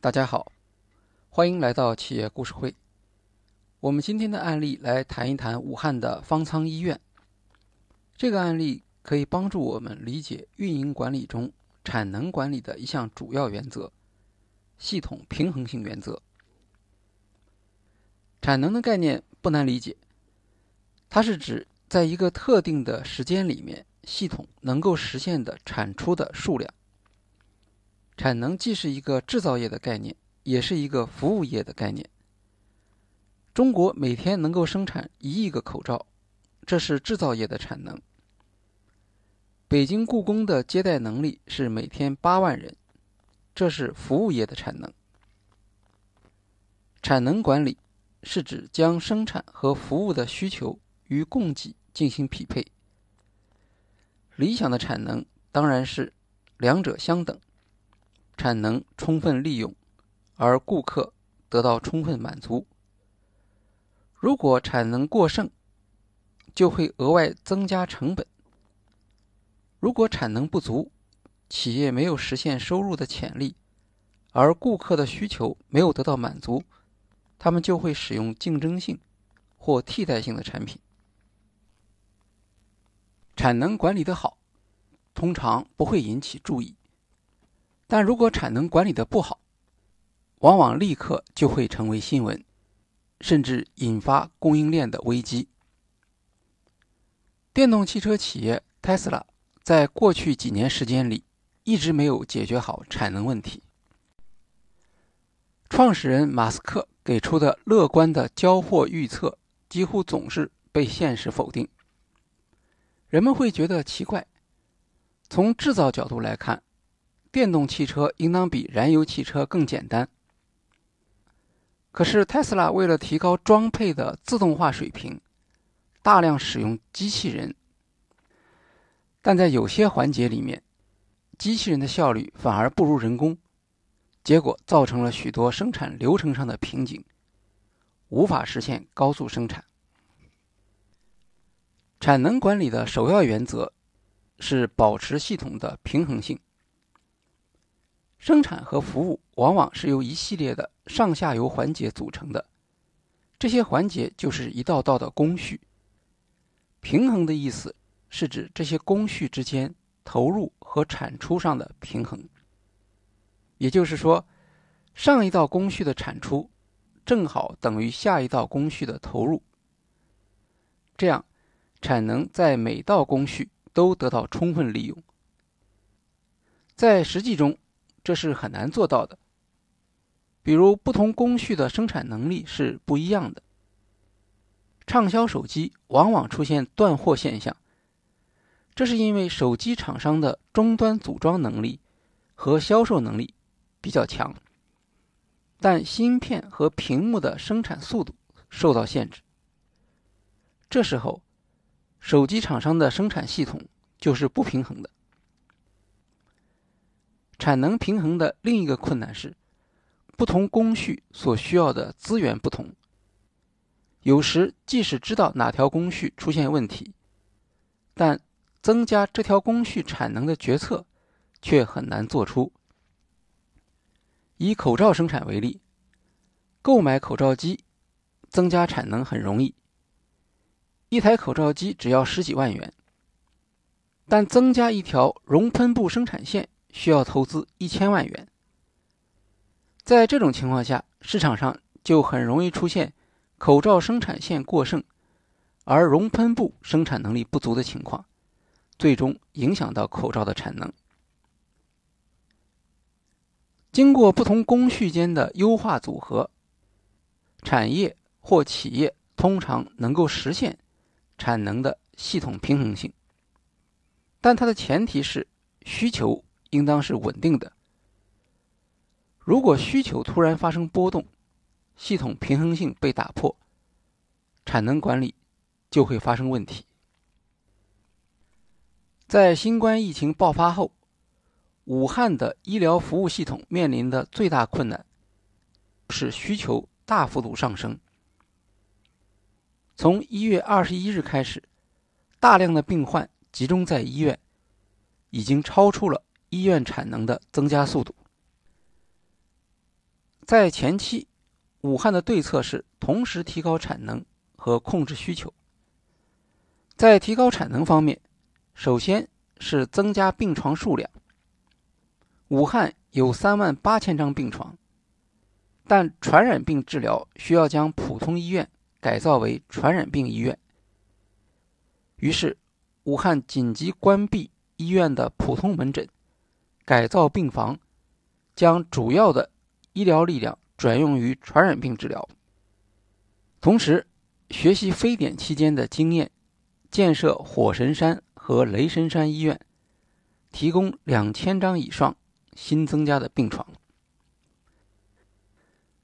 大家好，欢迎来到企业故事会。我们今天的案例来谈一谈武汉的方舱医院。这个案例可以帮助我们理解运营管理中产能管理的一项主要原则——系统平衡性原则。产能的概念不难理解，它是指在一个特定的时间里面，系统能够实现的产出的数量。产能既是一个制造业的概念，也是一个服务业的概念。中国每天能够生产一亿个口罩，这是制造业的产能。北京故宫的接待能力是每天八万人，这是服务业的产能。产能管理是指将生产和服务的需求与供给进行匹配。理想的产能当然是两者相等。产能充分利用，而顾客得到充分满足。如果产能过剩，就会额外增加成本；如果产能不足，企业没有实现收入的潜力，而顾客的需求没有得到满足，他们就会使用竞争性或替代性的产品。产能管理的好，通常不会引起注意。但如果产能管理的不好，往往立刻就会成为新闻，甚至引发供应链的危机。电动汽车企业 Tesla 在过去几年时间里一直没有解决好产能问题。创始人马斯克给出的乐观的交货预测，几乎总是被现实否定。人们会觉得奇怪，从制造角度来看。电动汽车应当比燃油汽车更简单。可是，特斯拉为了提高装配的自动化水平，大量使用机器人，但在有些环节里面，机器人的效率反而不如人工，结果造成了许多生产流程上的瓶颈，无法实现高速生产。产能管理的首要原则是保持系统的平衡性。生产和服务往往是由一系列的上下游环节组成的，这些环节就是一道道的工序。平衡的意思是指这些工序之间投入和产出上的平衡。也就是说，上一道工序的产出正好等于下一道工序的投入，这样产能在每道工序都得到充分利用。在实际中，这是很难做到的。比如，不同工序的生产能力是不一样的。畅销手机往往出现断货现象，这是因为手机厂商的终端组装能力和销售能力比较强，但芯片和屏幕的生产速度受到限制。这时候，手机厂商的生产系统就是不平衡的。产能平衡的另一个困难是，不同工序所需要的资源不同。有时即使知道哪条工序出现问题，但增加这条工序产能的决策却很难做出。以口罩生产为例，购买口罩机增加产能很容易，一台口罩机只要十几万元，但增加一条熔喷布生产线。需要投资一千万元，在这种情况下，市场上就很容易出现口罩生产线过剩，而熔喷布生产能力不足的情况，最终影响到口罩的产能。经过不同工序间的优化组合，产业或企业通常能够实现产能的系统平衡性，但它的前提是需求。应当是稳定的。如果需求突然发生波动，系统平衡性被打破，产能管理就会发生问题。在新冠疫情爆发后，武汉的医疗服务系统面临的最大困难是需求大幅度上升。从一月二十一日开始，大量的病患集中在医院，已经超出了。医院产能的增加速度，在前期，武汉的对策是同时提高产能和控制需求。在提高产能方面，首先是增加病床数量。武汉有三万八千张病床，但传染病治疗需要将普通医院改造为传染病医院。于是，武汉紧急关闭医院的普通门诊，改造病房，将主要的医疗力量转用于传染病治疗。同时，学习非典期间的经验，建设火神山和雷神山医院，提供两千张以上新增加的病床。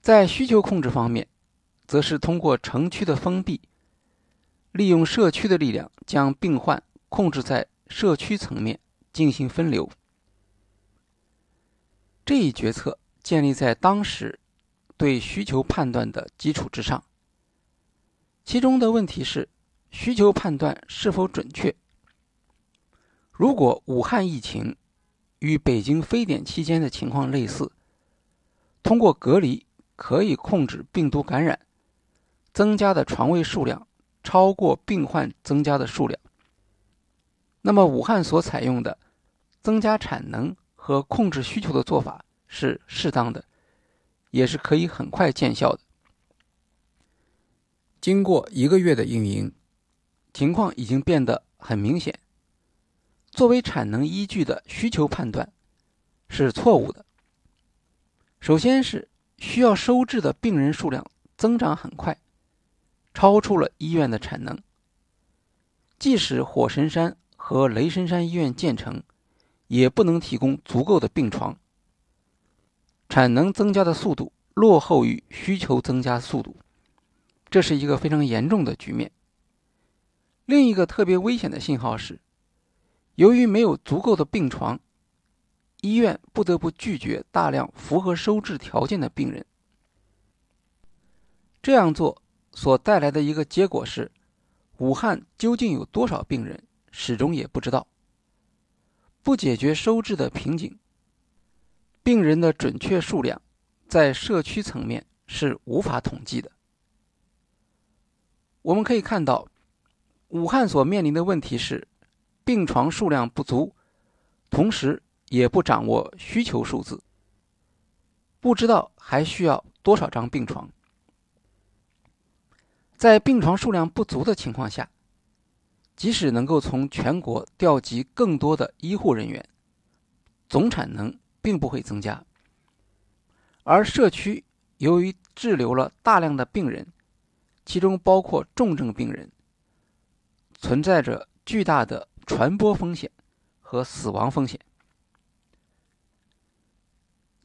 在需求控制方面，则是通过城区的封闭。利用社区的力量，将病患控制在社区层面进行分流。这一决策建立在当时对需求判断的基础之上。其中的问题是需求判断是否准确。如果武汉疫情与北京非典期间的情况类似，通过隔离可以控制病毒感染，增加的床位数量。超过病患增加的数量，那么武汉所采用的增加产能和控制需求的做法是适当的，也是可以很快见效的。经过一个月的运营，情况已经变得很明显。作为产能依据的需求判断是错误的。首先是需要收治的病人数量增长很快。超出了医院的产能。即使火神山和雷神山医院建成，也不能提供足够的病床。产能增加的速度落后于需求增加速度，这是一个非常严重的局面。另一个特别危险的信号是，由于没有足够的病床，医院不得不拒绝大量符合收治条件的病人。这样做。所带来的一个结果是，武汉究竟有多少病人，始终也不知道。不解决收治的瓶颈，病人的准确数量在社区层面是无法统计的。我们可以看到，武汉所面临的问题是病床数量不足，同时也不掌握需求数字，不知道还需要多少张病床。在病床数量不足的情况下，即使能够从全国调集更多的医护人员，总产能并不会增加。而社区由于滞留了大量的病人，其中包括重症病人，存在着巨大的传播风险和死亡风险。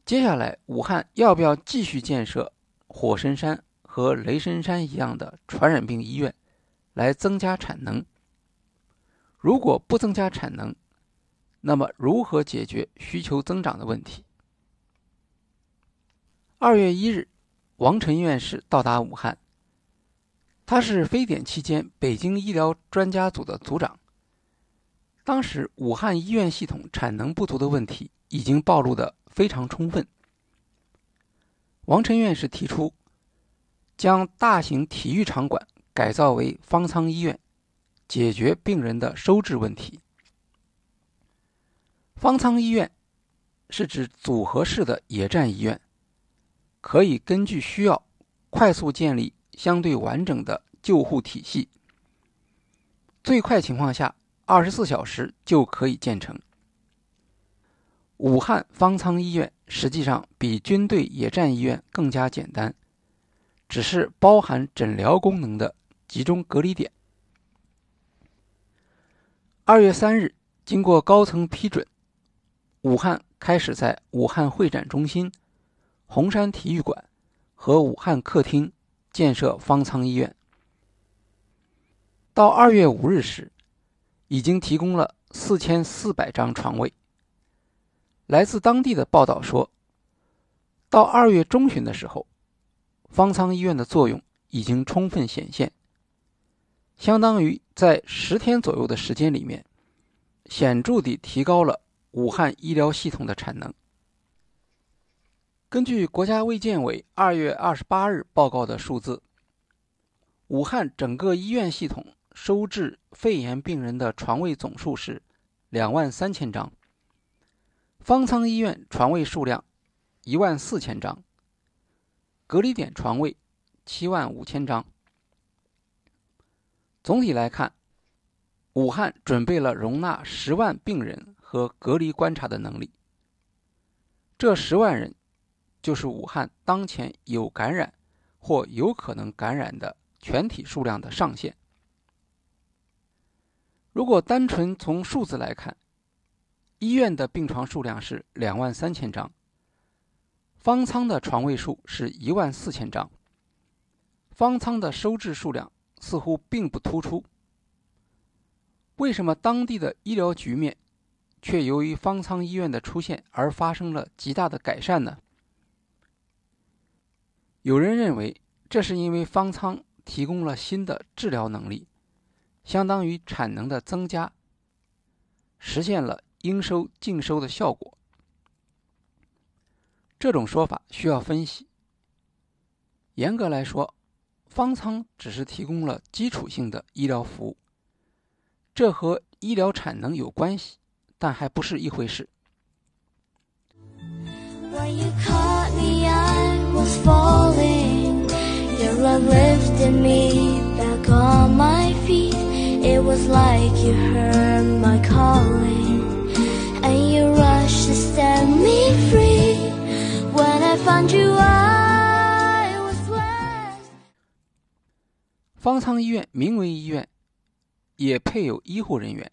接下来，武汉要不要继续建设火神山？和雷神山一样的传染病医院，来增加产能。如果不增加产能，那么如何解决需求增长的问题？二月一日，王晨院士到达武汉。他是非典期间北京医疗专家组的组长。当时武汉医院系统产能不足的问题已经暴露的非常充分。王晨院士提出。将大型体育场馆改造为方舱医院，解决病人的收治问题。方舱医院是指组合式的野战医院，可以根据需要快速建立相对完整的救护体系，最快情况下二十四小时就可以建成。武汉方舱医院实际上比军队野战医院更加简单。只是包含诊疗功能的集中隔离点。二月三日，经过高层批准，武汉开始在武汉会展中心、红山体育馆和武汉客厅建设方舱医院。到二月五日时，已经提供了四千四百张床位。来自当地的报道说，到二月中旬的时候。方舱医院的作用已经充分显现，相当于在十天左右的时间里面，显著地提高了武汉医疗系统的产能。根据国家卫健委二月二十八日报告的数字，武汉整个医院系统收治肺炎病人的床位总数是两万三千张，方舱医院床位数量一万四千张，隔离点床位七万五千张。总体来看，武汉准备了容纳十万病人和隔离观察的能力。这十万人。就是武汉当前有感染或有可能感染的全体数量的上限。如果单纯从数字来看，医院的病床数量是两万三千张，方舱的床位数是一万四千张，方舱的收治数量似乎并不突出。为什么当地的医疗局面却由于方舱医院的出现而发生了极大的改善呢？有人认为，这是因为方舱提供了新的治疗能力，相当于产能的增加，实现了应收尽收的效果。这种说法需要分析。严格来说，方舱只是提供了基础性的医疗服务，这和医疗产能有关系，但还不是一回事。方舱医院名为医院，也配有医护人员。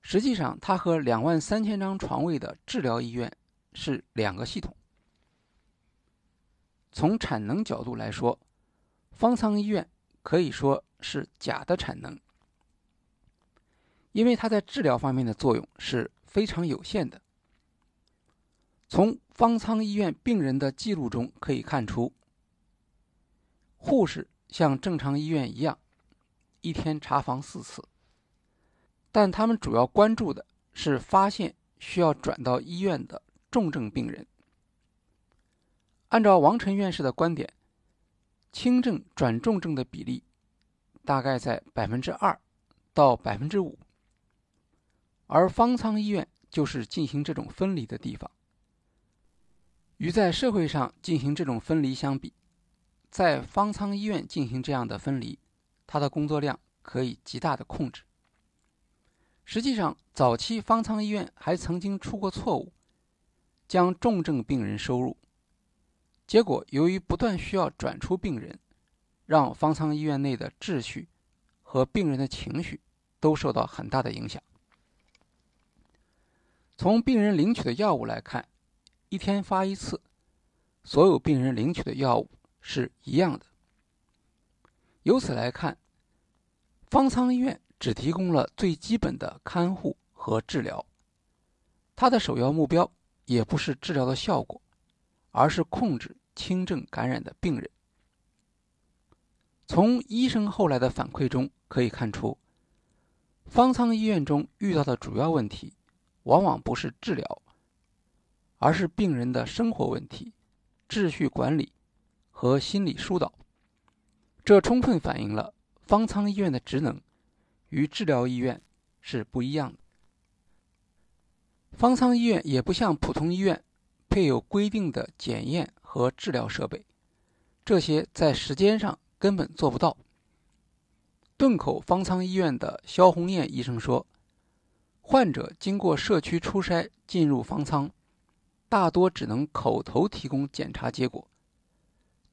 实际上，它和两万三千张床位的治疗医院是两个系统。从产能角度来说，方舱医院可以说是假的产能，因为它在治疗方面的作用是非常有限的。从方舱医院病人的记录中可以看出，护士像正常医院一样，一天查房四次，但他们主要关注的是发现需要转到医院的重症病人。按照王晨院士的观点，轻症转重症的比例大概在百分之二到百分之五，而方舱医院就是进行这种分离的地方。与在社会上进行这种分离相比，在方舱医院进行这样的分离，他的工作量可以极大的控制。实际上，早期方舱医院还曾经出过错误，将重症病人收入。结果，由于不断需要转出病人，让方舱医院内的秩序和病人的情绪都受到很大的影响。从病人领取的药物来看，一天发一次，所有病人领取的药物是一样的。由此来看，方舱医院只提供了最基本的看护和治疗，它的首要目标也不是治疗的效果，而是控制。轻症感染的病人，从医生后来的反馈中可以看出，方舱医院中遇到的主要问题，往往不是治疗，而是病人的生活问题、秩序管理和心理疏导。这充分反映了方舱医院的职能与治疗医院是不一样的。方舱医院也不像普通医院配有规定的检验。和治疗设备，这些在时间上根本做不到。顿口方舱医院的肖红艳医生说：“患者经过社区初筛进入方舱，大多只能口头提供检查结果，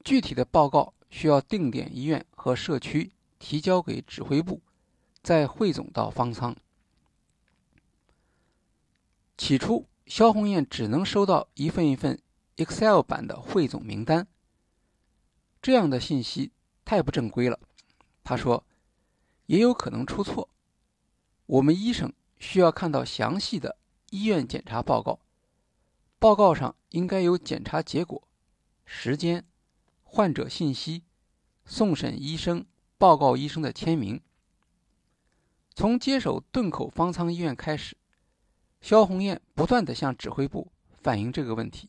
具体的报告需要定点医院和社区提交给指挥部，再汇总到方舱。起初，肖红艳只能收到一份一份。” Excel 版的汇总名单，这样的信息太不正规了。他说，也有可能出错。我们医生需要看到详细的医院检查报告，报告上应该有检查结果、时间、患者信息、送审医生、报告医生的签名。从接手顿口方舱医院开始，肖红艳不断的向指挥部反映这个问题。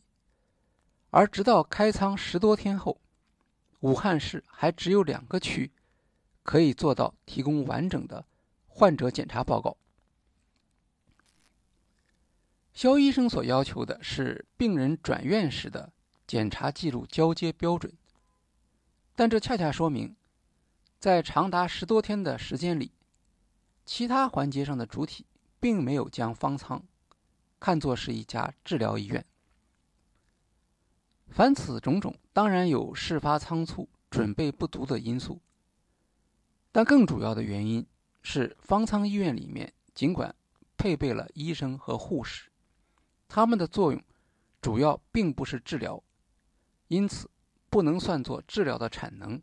而直到开仓十多天后，武汉市还只有两个区可以做到提供完整的患者检查报告。肖医生所要求的是病人转院时的检查记录交接标准，但这恰恰说明，在长达十多天的时间里，其他环节上的主体并没有将方舱看作是一家治疗医院。凡此种种，当然有事发仓促、准备不足的因素，但更主要的原因是方舱医院里面尽管配备了医生和护士。他们的作用主要并不是治疗，因此不能算作治疗的产能。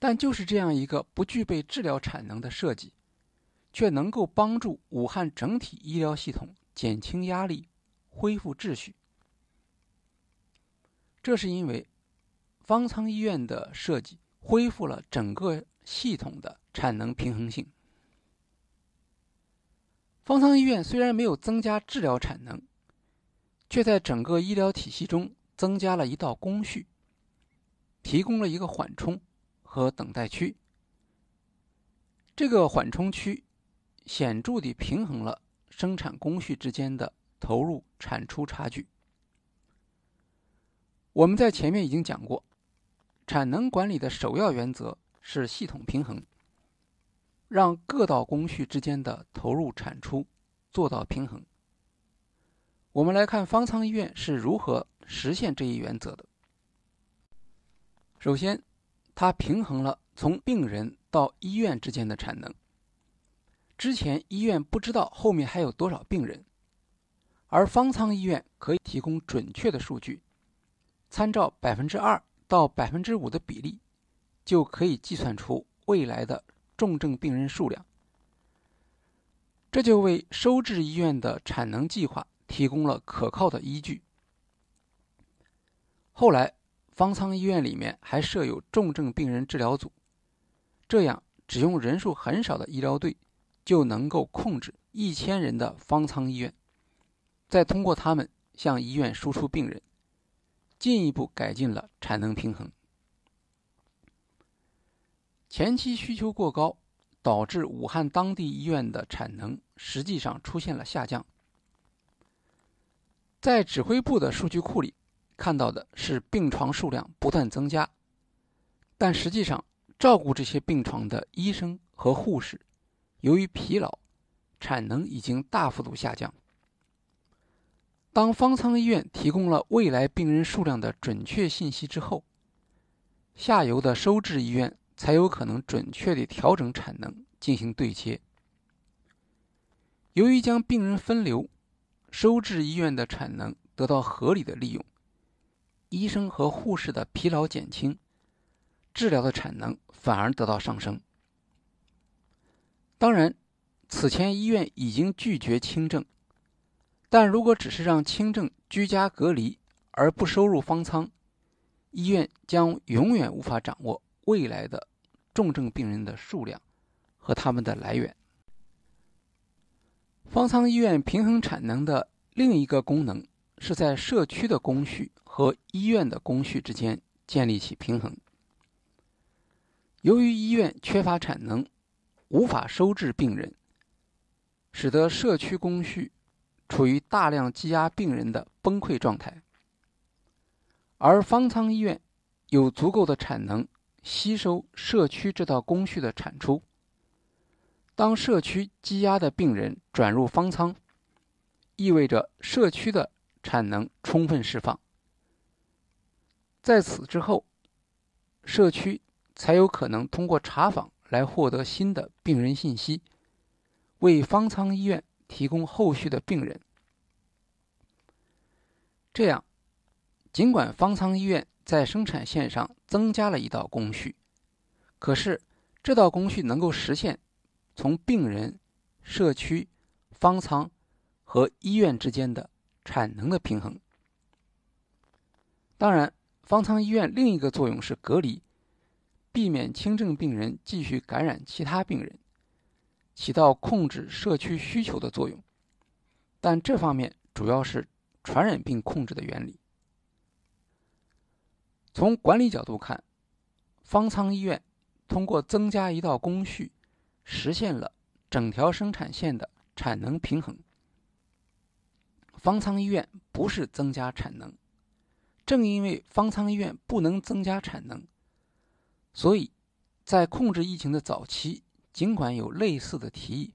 但就是这样一个不具备治疗产能的设计，却能够帮助武汉整体医疗系统减轻压力、恢复秩序。这是因为方舱医院的设计恢复了整个系统的产能平衡性。方舱医院虽然没有增加治疗产能，却在整个医疗体系中增加了一道工序，提供了一个缓冲和等待区。这个缓冲区显著地平衡了生产工序之间的投入产出差距。我们在前面已经讲过，产能管理的首要原则是系统平衡。让各道工序之间的投入产出做到平衡。我们来看方舱医院是如何实现这一原则的。首先，它平衡了从病人到医院之间的产能。之前医院不知道后面还有多少病人，而方舱医院可以提供准确的数据，参照百分之二到百分之五的比例，就可以计算出未来的。重症病人数量，这就为收治医院的产能计划提供了可靠的依据。后来，方舱医院里面还设有重症病人治疗组，这样只用人数很少的医疗队，就能够控制一千人的方舱医院，再通过他们向医院输出病人，进一步改进了产能平衡。前期需求过高，导致武汉当地医院的产能实际上出现了下降。在指挥部的数据库里看到的是病床数量不断增加，但实际上照顾这些病床的医生和护士，由于疲劳，产能已经大幅度下降。当方舱医院提供了未来病人数量的准确信息之后，下游的收治医院。才有可能准确地调整产能进行对接。由于将病人分流，收治医院的产能得到合理的利用，医生和护士的疲劳减轻，治疗的产能反而得到上升。当然，此前医院已经拒绝轻症，但如果只是让轻症居家隔离而不收入方舱，医院将永远无法掌握。未来的重症病人的数量和他们的来源。方舱医院平衡产能的另一个功能是在社区的工序和医院的工序之间建立起平衡。由于医院缺乏产能，无法收治病人，使得社区工序处于大量积压病人的崩溃状态，而方舱医院有足够的产能。吸收社区这道工序的产出。当社区积压的病人转入方舱，意味着社区的产能充分释放。在此之后，社区才有可能通过查访来获得新的病人信息，为方舱医院提供后续的病人。这样，尽管方舱医院。在生产线上增加了一道工序，可是这道工序能够实现从病人、社区、方舱和医院之间的产能的平衡。当然，方舱医院另一个作用是隔离，避免轻症病人继续感染其他病人，起到控制社区需求的作用。但这方面主要是传染病控制的原理。从管理角度看，方舱医院通过增加一道工序，实现了整条生产线的产能平衡。方舱医院不是增加产能，正因为方舱医院不能增加产能，所以在控制疫情的早期，尽管有类似的提议，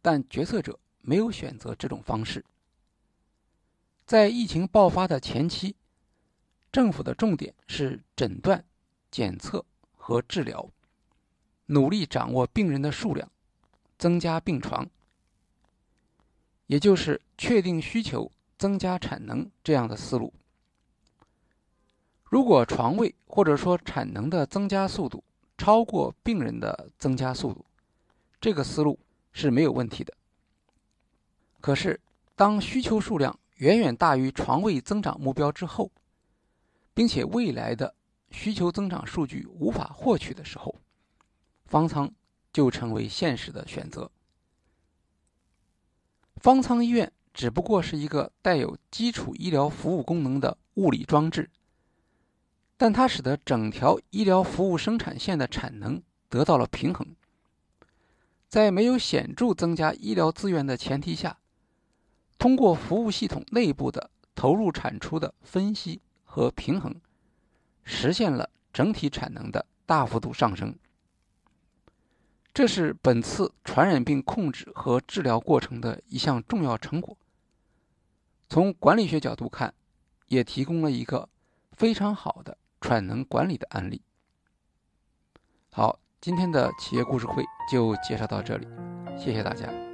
但决策者没有选择这种方式。在疫情爆发的前期，政府的重点是诊断、检测和治疗，努力掌握病人的数量，增加病床，也就是确定需求、增加产能这样的思路。如果床位或者说产能的增加速度超过病人的增加速度，这个思路是没有问题的。可是，当需求数量远远大于床位增长目标之后，并且未来的需求增长数据无法获取的时候，方舱就成为现实的选择。方舱医院只不过是一个带有基础医疗服务功能的物理装置，但它使得整条医疗服务生产线的产能得到了平衡。在没有显著增加医疗资源的前提下。通过服务系统内部的投入产出的分析和平衡，实现了整体产能的大幅度上升。这是本次传染病控制和治疗过程的一项重要成果。从管理学角度看，也提供了一个非常好的产能管理的案例。好，今天的企业故事会就介绍到这里，谢谢大家。